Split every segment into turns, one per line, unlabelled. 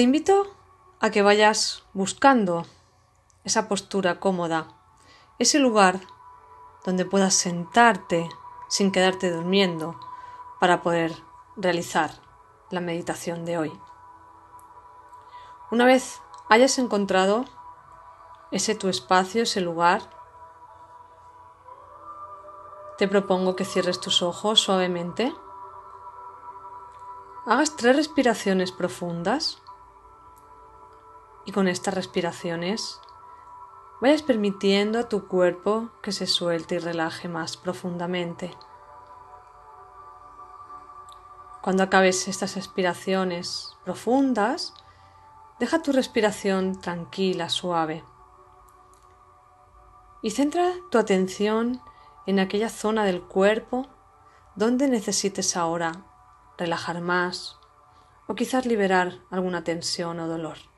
Te invito a que vayas buscando esa postura cómoda, ese lugar donde puedas sentarte sin quedarte durmiendo para poder realizar la meditación de hoy. Una vez hayas encontrado ese tu espacio, ese lugar, te propongo que cierres tus ojos suavemente, hagas tres respiraciones profundas y con estas respiraciones vayas permitiendo a tu cuerpo que se suelte y relaje más profundamente. Cuando acabes estas respiraciones profundas, deja tu respiración tranquila, suave. Y centra tu atención en aquella zona del cuerpo donde necesites ahora relajar más o quizás liberar alguna tensión o dolor.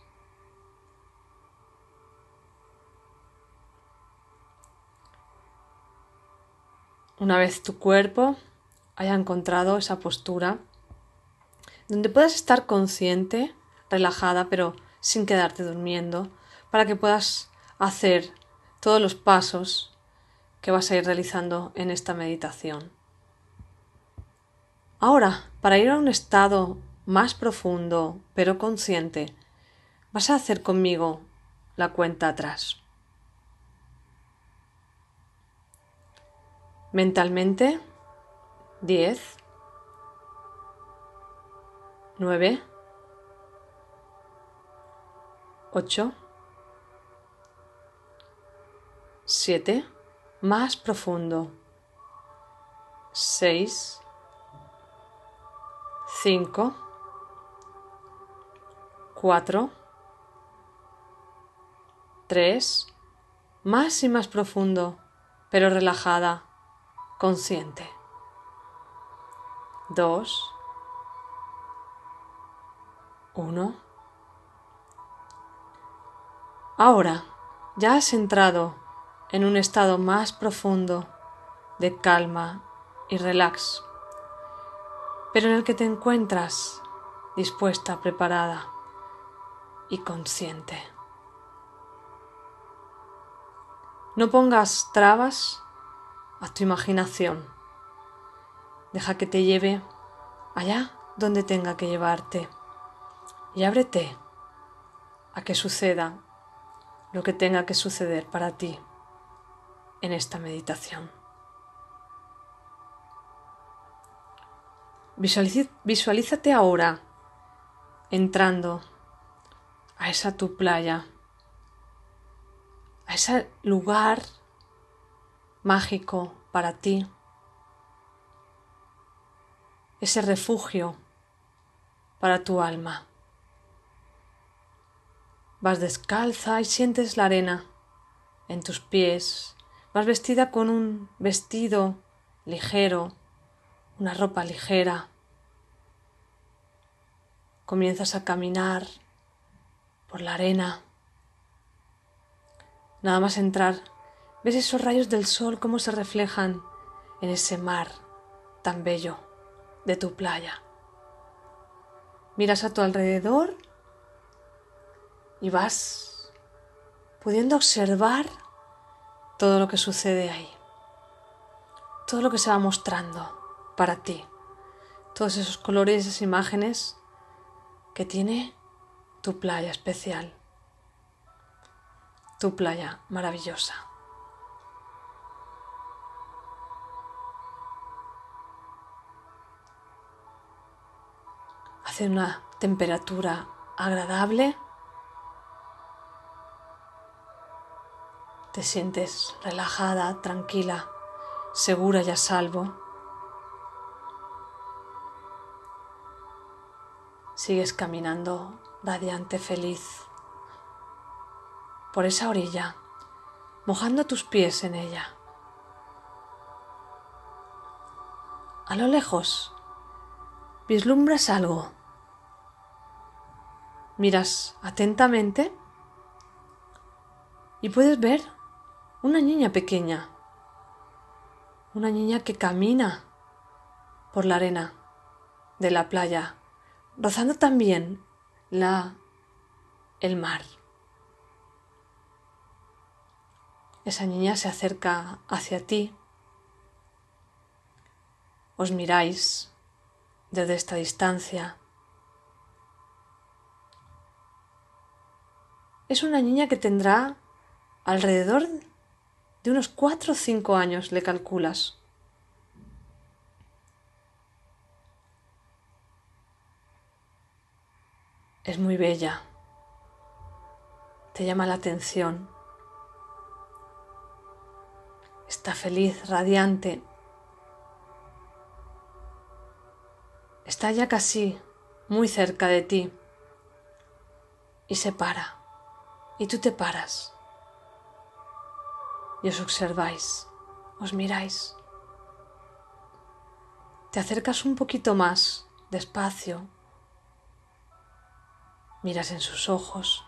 Una vez tu cuerpo haya encontrado esa postura, donde puedas estar consciente, relajada, pero sin quedarte durmiendo, para que puedas hacer todos los pasos que vas a ir realizando en esta meditación. Ahora, para ir a un estado más profundo, pero consciente, vas a hacer conmigo la cuenta atrás. Mentalmente, 10, 9, 8, 7, más profundo, 6, 5, 4, 3, más y más profundo, pero relajada, consciente. 2, 1. Ahora ya has entrado en un estado más profundo de calma y relax, pero en el que te encuentras dispuesta, preparada y consciente. No pongas trabas a tu imaginación. Deja que te lleve allá donde tenga que llevarte y ábrete a que suceda lo que tenga que suceder para ti en esta meditación. Visualízate ahora entrando a esa tu playa, a ese lugar mágico para ti, ese refugio para tu alma. Vas descalza y sientes la arena en tus pies. Vas vestida con un vestido ligero, una ropa ligera. Comienzas a caminar por la arena. Nada más entrar, ves esos rayos del sol cómo se reflejan en ese mar tan bello de tu playa. Miras a tu alrededor y vas pudiendo observar todo lo que sucede ahí, todo lo que se va mostrando para ti, todos esos colores, esas imágenes que tiene tu playa especial, tu playa maravillosa. Hace una temperatura agradable Te sientes relajada, tranquila, segura y a salvo. Sigues caminando radiante, feliz, por esa orilla, mojando tus pies en ella. A lo lejos, vislumbras algo. Miras atentamente y puedes ver una niña pequeña, una niña que camina por la arena de la playa, rozando también la el mar. Esa niña se acerca hacia ti. Os miráis desde esta distancia. Es una niña que tendrá alrededor de unos cuatro o cinco años, le calculas. Es muy bella. Te llama la atención. Está feliz, radiante. Está ya casi muy cerca de ti. Y se para. Y tú te paras y os observáis, os miráis. Te acercas un poquito más, despacio, miras en sus ojos.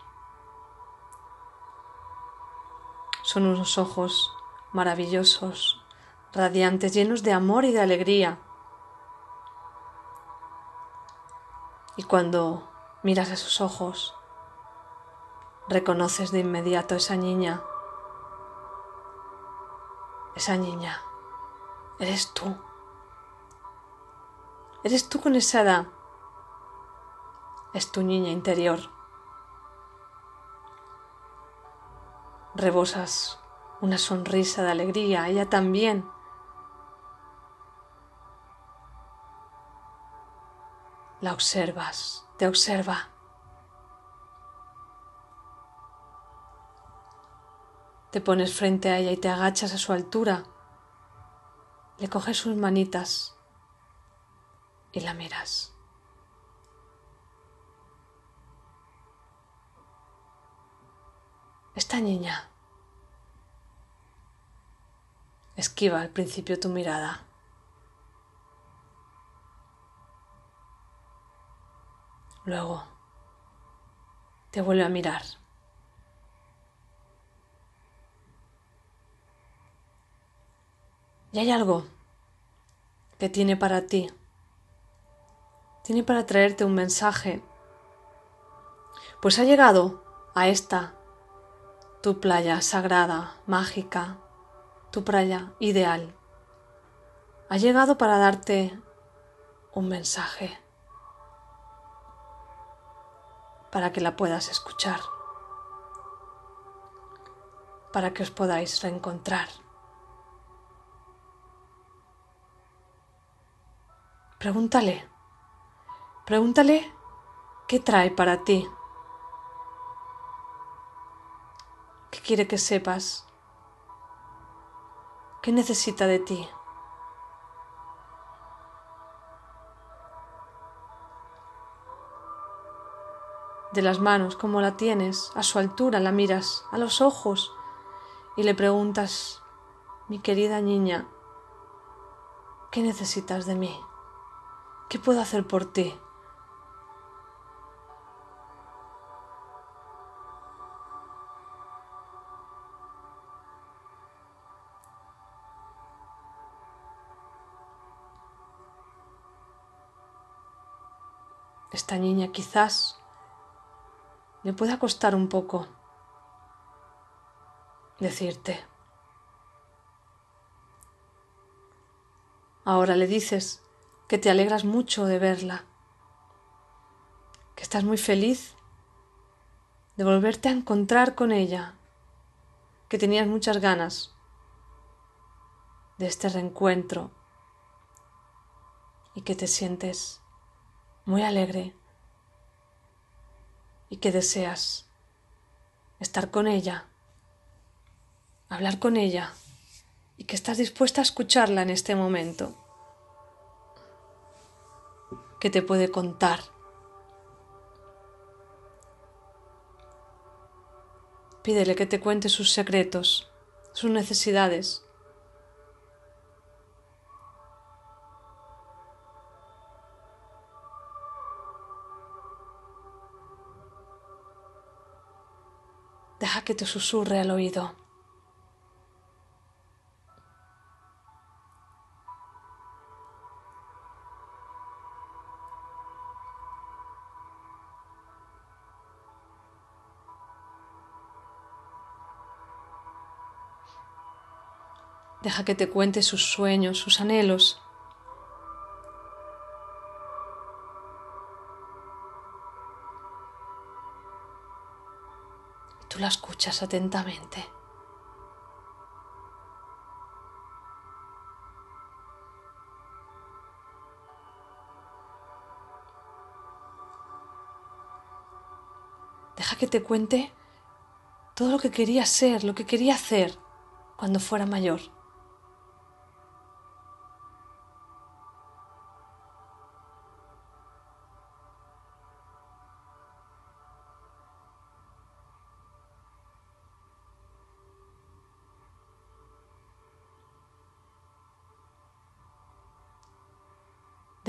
Son unos ojos maravillosos, radiantes, llenos de amor y de alegría. Y cuando miras a sus ojos, reconoces de inmediato esa niña esa niña, eres tú. Eres tú con esa edad. Es tu niña interior. Rebosas una sonrisa de alegría, ella también. La observas, te observa. Te pones frente a ella y te agachas a su altura. Le coges sus manitas y la miras. Esta niña esquiva al principio tu mirada. Luego te vuelve a mirar. Y hay algo que tiene para ti. Tiene para traerte un mensaje. Pues ha llegado a esta, tu playa sagrada, mágica, tu playa ideal. Ha llegado para darte un mensaje. Para que la puedas escuchar. Para que os podáis reencontrar. Pregúntale, pregúntale qué trae para ti, qué quiere que sepas, qué necesita de ti. de las manos, como la tienes, a su altura, la miras a los ojos y le preguntas, mi querida niña, ¿qué necesitas de mí? ¿Qué puedo hacer por ti? Esta niña quizás le pueda costar un poco decirte. Ahora le dices que te alegras mucho de verla, que estás muy feliz de volverte a encontrar con ella, que tenías muchas ganas de este reencuentro y que te sientes muy alegre y que deseas estar con ella, hablar con ella y que estás dispuesta a escucharla en este momento que te puede contar. Pídele que te cuente sus secretos, sus necesidades. Deja que te susurre al oído. Deja que te cuente sus sueños, sus anhelos. Tú la escuchas atentamente. Deja que te cuente todo lo que quería ser, lo que quería hacer cuando fuera mayor.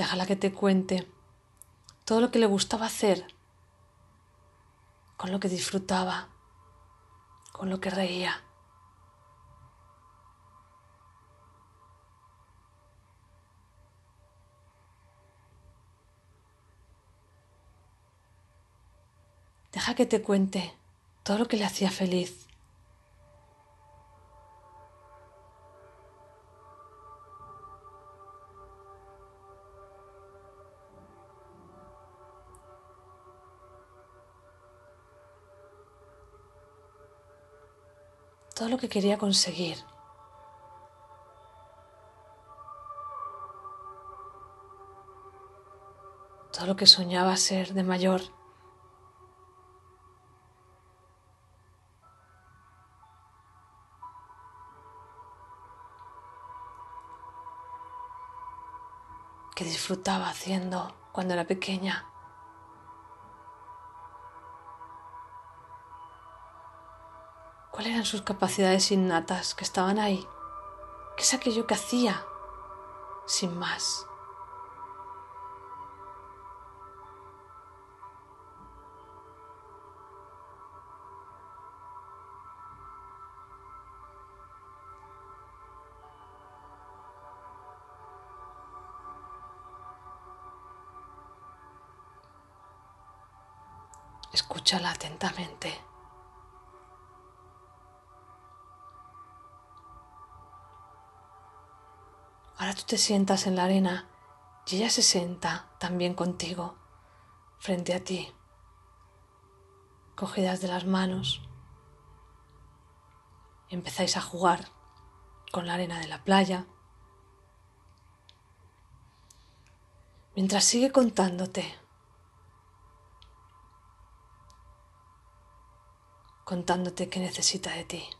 Déjala que te cuente todo lo que le gustaba hacer, con lo que disfrutaba, con lo que reía. Deja que te cuente todo lo que le hacía feliz. Todo lo que quería conseguir. Todo lo que soñaba ser de mayor. que disfrutaba haciendo cuando era pequeña. Sus capacidades innatas que estaban ahí? ¿Qué es aquello que hacía sin más? Escúchala atentamente. Tú te sientas en la arena y ella se sienta también contigo, frente a ti, cogidas de las manos. Empezáis a jugar con la arena de la playa. Mientras sigue contándote, contándote qué necesita de ti.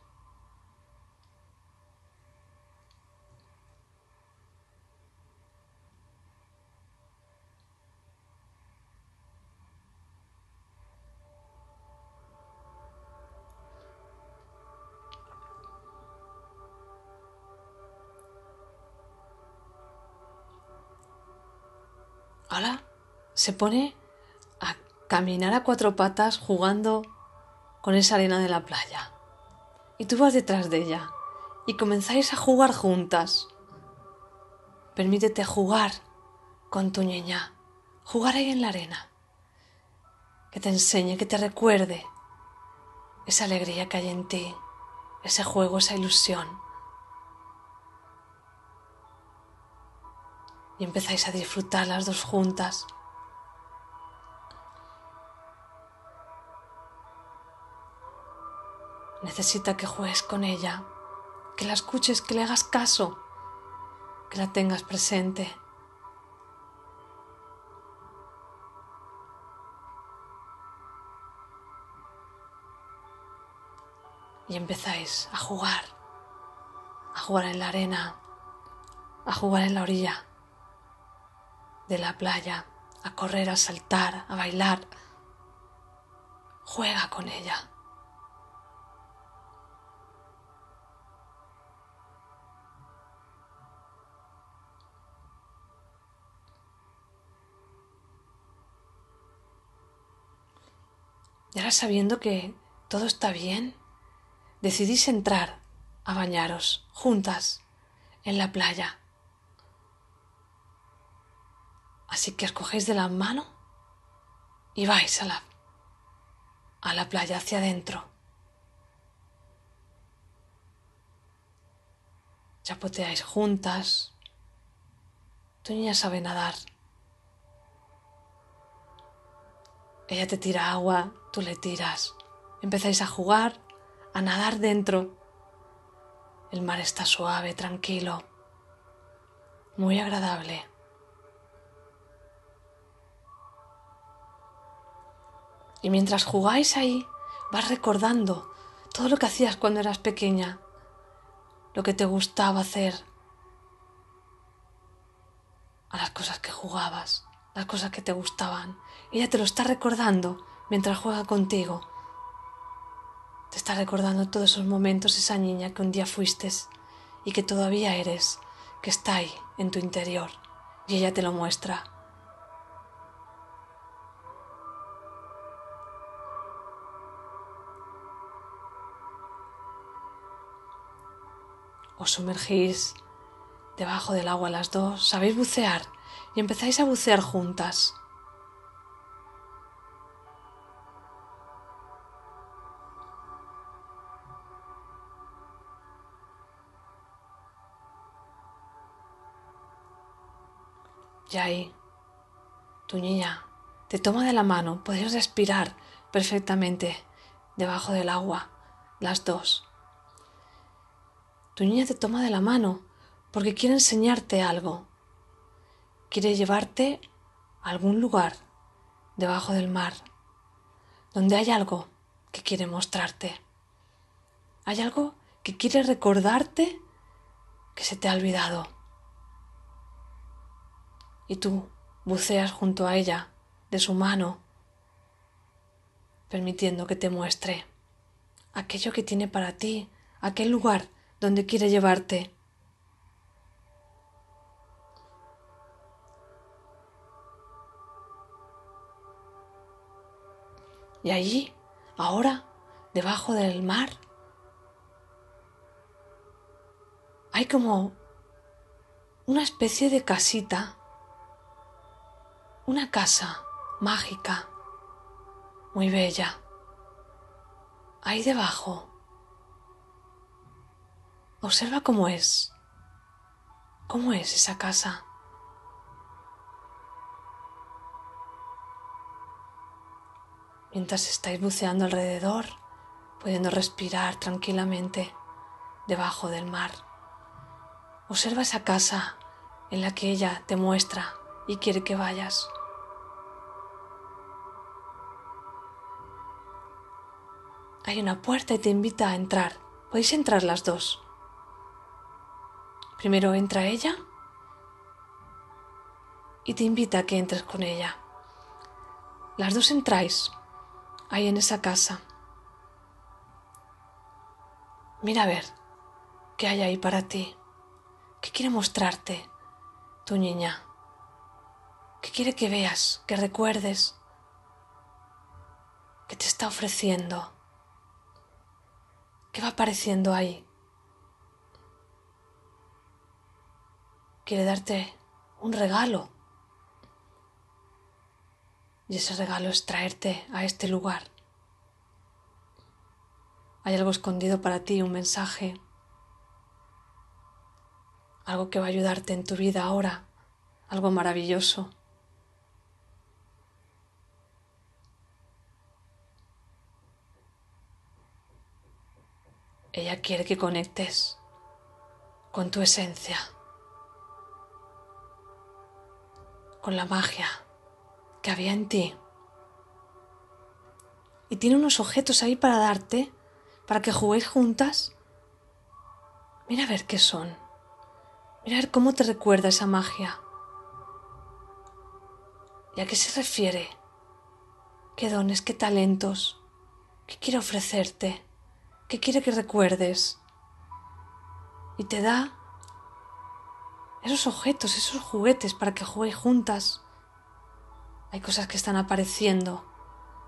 Ahora se pone a caminar a cuatro patas jugando con esa arena de la playa. Y tú vas detrás de ella y comenzáis a jugar juntas. Permítete jugar con tu niña, jugar ahí en la arena. Que te enseñe, que te recuerde esa alegría que hay en ti, ese juego, esa ilusión. Y empezáis a disfrutar las dos juntas. Necesita que juegues con ella, que la escuches, que le hagas caso, que la tengas presente. Y empezáis a jugar, a jugar en la arena, a jugar en la orilla de la playa, a correr, a saltar, a bailar. Juega con ella. Y ahora sabiendo que todo está bien, decidís entrar a bañaros juntas en la playa. Así que os cogéis de la mano y vais a la, a la playa hacia adentro. chapoteáis juntas. Tu niña sabe nadar. Ella te tira agua, tú le tiras. Empezáis a jugar, a nadar dentro. El mar está suave, tranquilo, muy agradable. Y mientras jugáis ahí, vas recordando todo lo que hacías cuando eras pequeña, lo que te gustaba hacer, a las cosas que jugabas, las cosas que te gustaban. Ella te lo está recordando mientras juega contigo. Te está recordando todos esos momentos, esa niña que un día fuiste y que todavía eres, que está ahí en tu interior y ella te lo muestra. Os sumergís debajo del agua las dos, sabéis bucear y empezáis a bucear juntas. Y ahí, tu niña te toma de la mano, podéis respirar perfectamente debajo del agua, las dos. Tu niña te toma de la mano porque quiere enseñarte algo. Quiere llevarte a algún lugar debajo del mar, donde hay algo que quiere mostrarte. Hay algo que quiere recordarte que se te ha olvidado. Y tú buceas junto a ella, de su mano, permitiendo que te muestre aquello que tiene para ti, aquel lugar donde quiere llevarte. Y allí, ahora, debajo del mar, hay como una especie de casita, una casa mágica, muy bella. Ahí debajo Observa cómo es. ¿Cómo es esa casa? Mientras estáis buceando alrededor, pudiendo respirar tranquilamente debajo del mar. Observa esa casa en la que ella te muestra y quiere que vayas. Hay una puerta y te invita a entrar. Podéis entrar las dos. Primero entra ella y te invita a que entres con ella. Las dos entráis ahí en esa casa. Mira a ver qué hay ahí para ti. ¿Qué quiere mostrarte tu niña? ¿Qué quiere que veas, que recuerdes? ¿Qué te está ofreciendo? ¿Qué va apareciendo ahí? Quiere darte un regalo. Y ese regalo es traerte a este lugar. Hay algo escondido para ti, un mensaje, algo que va a ayudarte en tu vida ahora, algo maravilloso. Ella quiere que conectes con tu esencia. Con la magia que había en ti. Y tiene unos objetos ahí para darte, para que juguéis juntas. Mira a ver qué son. Mira a ver cómo te recuerda esa magia. ¿Y a qué se refiere? ¿Qué dones, qué talentos? ¿Qué quiere ofrecerte? ¿Qué quiere que recuerdes? Y te da esos objetos, esos juguetes para que juguéis juntas. Hay cosas que están apareciendo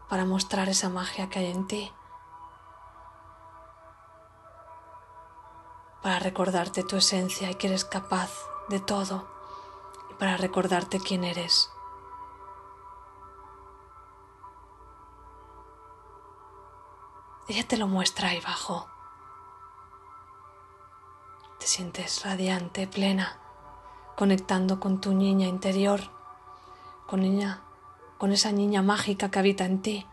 para mostrar esa magia que hay en ti. Para recordarte tu esencia y que eres capaz de todo. Y para recordarte quién eres. Ella te lo muestra ahí abajo. Te sientes radiante, plena, conectando con tu niña interior, con niña, con esa niña mágica que habita en ti.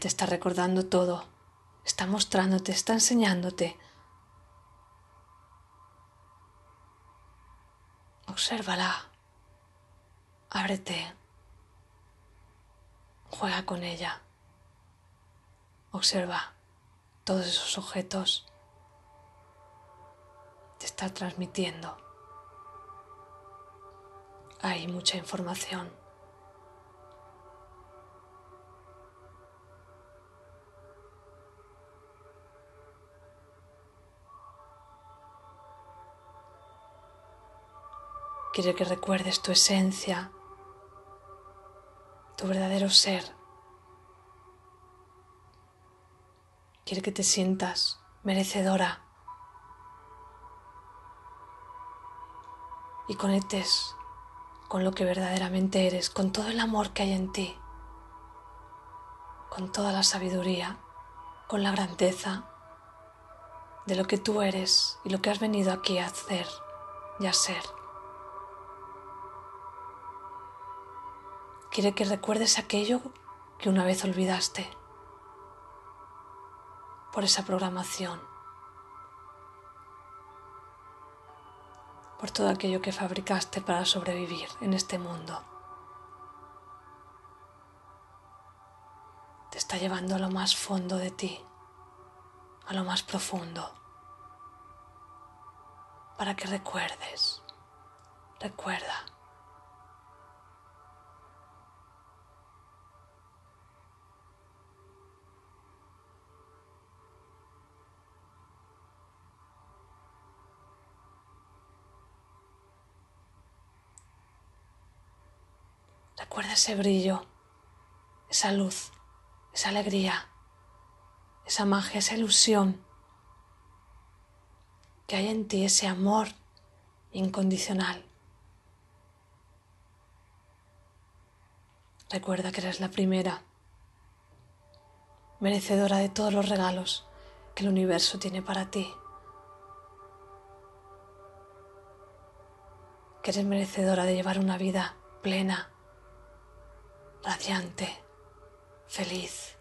Te está recordando todo, está mostrándote, está enseñándote. Obsérvala, ábrete, juega con ella, observa todos esos objetos, te está transmitiendo. Hay mucha información. Quiere que recuerdes tu esencia, tu verdadero ser. Quiere que te sientas merecedora y conectes con lo que verdaderamente eres, con todo el amor que hay en ti, con toda la sabiduría, con la grandeza de lo que tú eres y lo que has venido aquí a hacer y a ser. Quiere que recuerdes aquello que una vez olvidaste por esa programación, por todo aquello que fabricaste para sobrevivir en este mundo. Te está llevando a lo más fondo de ti, a lo más profundo, para que recuerdes, recuerda. Recuerda ese brillo, esa luz, esa alegría, esa magia, esa ilusión que hay en ti, ese amor incondicional. Recuerda que eres la primera, merecedora de todos los regalos que el universo tiene para ti. Que eres merecedora de llevar una vida plena, radiante, feliz.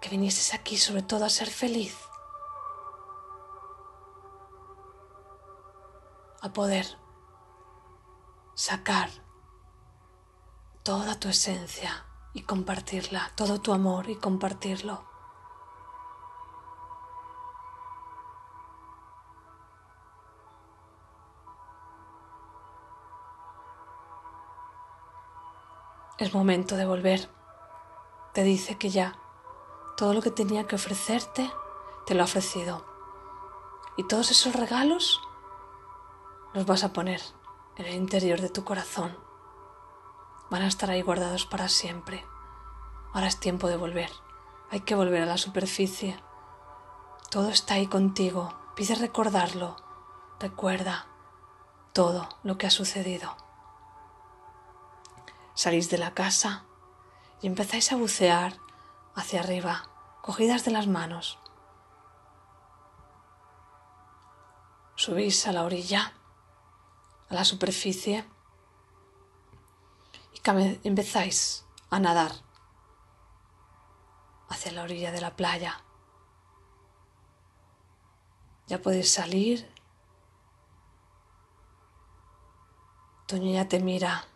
Que vinieses aquí sobre todo a ser feliz, a poder sacar toda tu esencia y compartirla, todo tu amor y compartirlo. Es momento de volver. Te dice que ya todo lo que tenía que ofrecerte te lo ha ofrecido. Y todos esos regalos los vas a poner en el interior de tu corazón. Van a estar ahí guardados para siempre. Ahora es tiempo de volver. Hay que volver a la superficie. Todo está ahí contigo. Pide recordarlo. Recuerda todo lo que ha sucedido salís de la casa y empezáis a bucear hacia arriba, cogidas de las manos. Subís a la orilla, a la superficie y empezáis a nadar hacia la orilla de la playa. Ya podéis salir. Tu niña te mira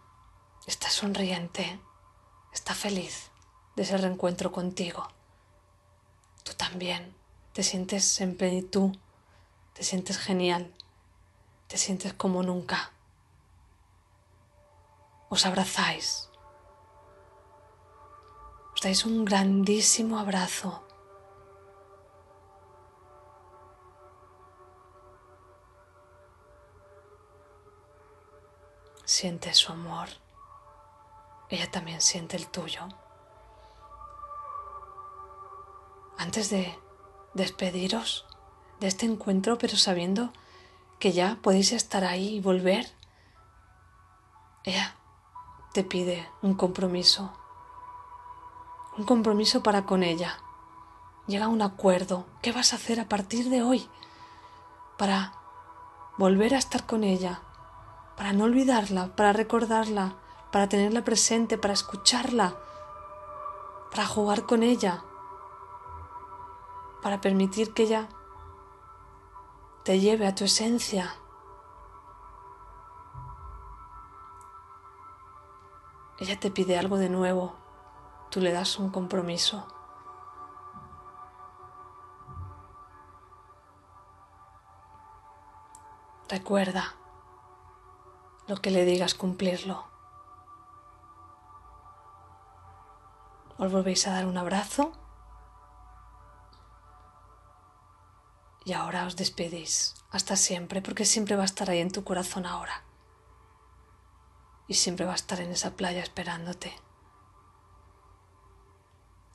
está sonriente, está feliz de ese reencuentro contigo. Tú también te sientes en plenitud, te sientes genial, te sientes como nunca. Os abrazáis, os dais un grandísimo abrazo. siente su amor. Ella también siente el tuyo. Antes de despediros de este encuentro, pero sabiendo que ya podéis estar ahí y volver, ella te pide un compromiso, un compromiso para con ella. Llega a un acuerdo. ¿Qué vas a hacer a partir de hoy para volver a estar con ella, para no olvidarla, para recordarla, para tenerla presente, para escucharla, para jugar con ella, para permitir que ella te lleve a tu esencia? Ella te pide algo de nuevo, tú le das un compromiso. Recuerda lo que le digas cumplirlo. Os volvéis a dar un abrazo. Y ahora os despedís. Hasta siempre porque siempre va a estar ahí en tu corazón ahora. Y siempre va a estar en esa playa esperándote.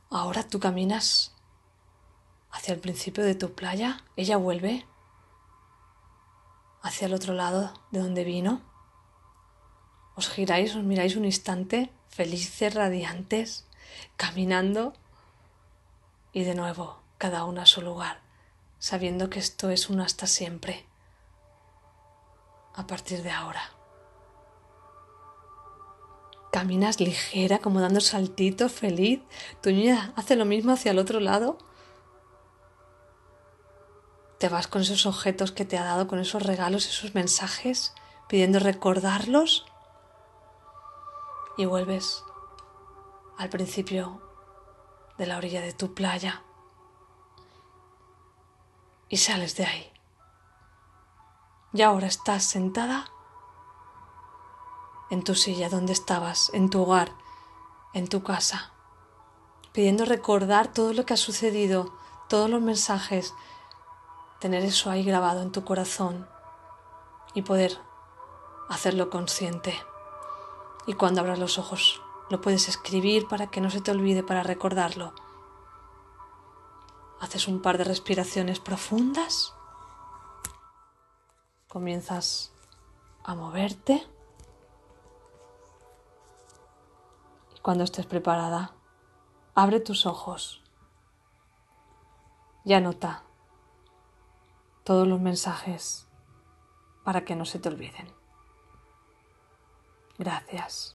Ahora tú caminas hacia el principio de tu playa, ella vuelve hacia el otro lado de donde vino. Os giráis, os miráis un instante, felices, radiantes, caminando y de nuevo cada uno a su lugar, sabiendo que esto es un hasta siempre, a partir de ahora. Caminas ligera, como dando saltitos, feliz. Tu niña hace lo mismo hacia el otro lado. Te vas con esos objetos que te ha dado, con esos regalos, esos mensajes, pidiendo recordarlos. Y vuelves al principio de la orilla de tu playa. Y sales de ahí. Y ahora estás sentada en tu silla donde estabas, en tu hogar, en tu casa, pidiendo recordar todo lo que ha sucedido, todos los mensajes, tener eso ahí grabado en tu corazón y poder hacerlo consciente. Y cuando abras los ojos, lo puedes escribir para que no se te olvide, para recordarlo. Haces un par de respiraciones profundas. Comienzas a moverte. Cuando estés preparada, abre tus ojos y anota todos los mensajes para que no se te olviden. Gracias.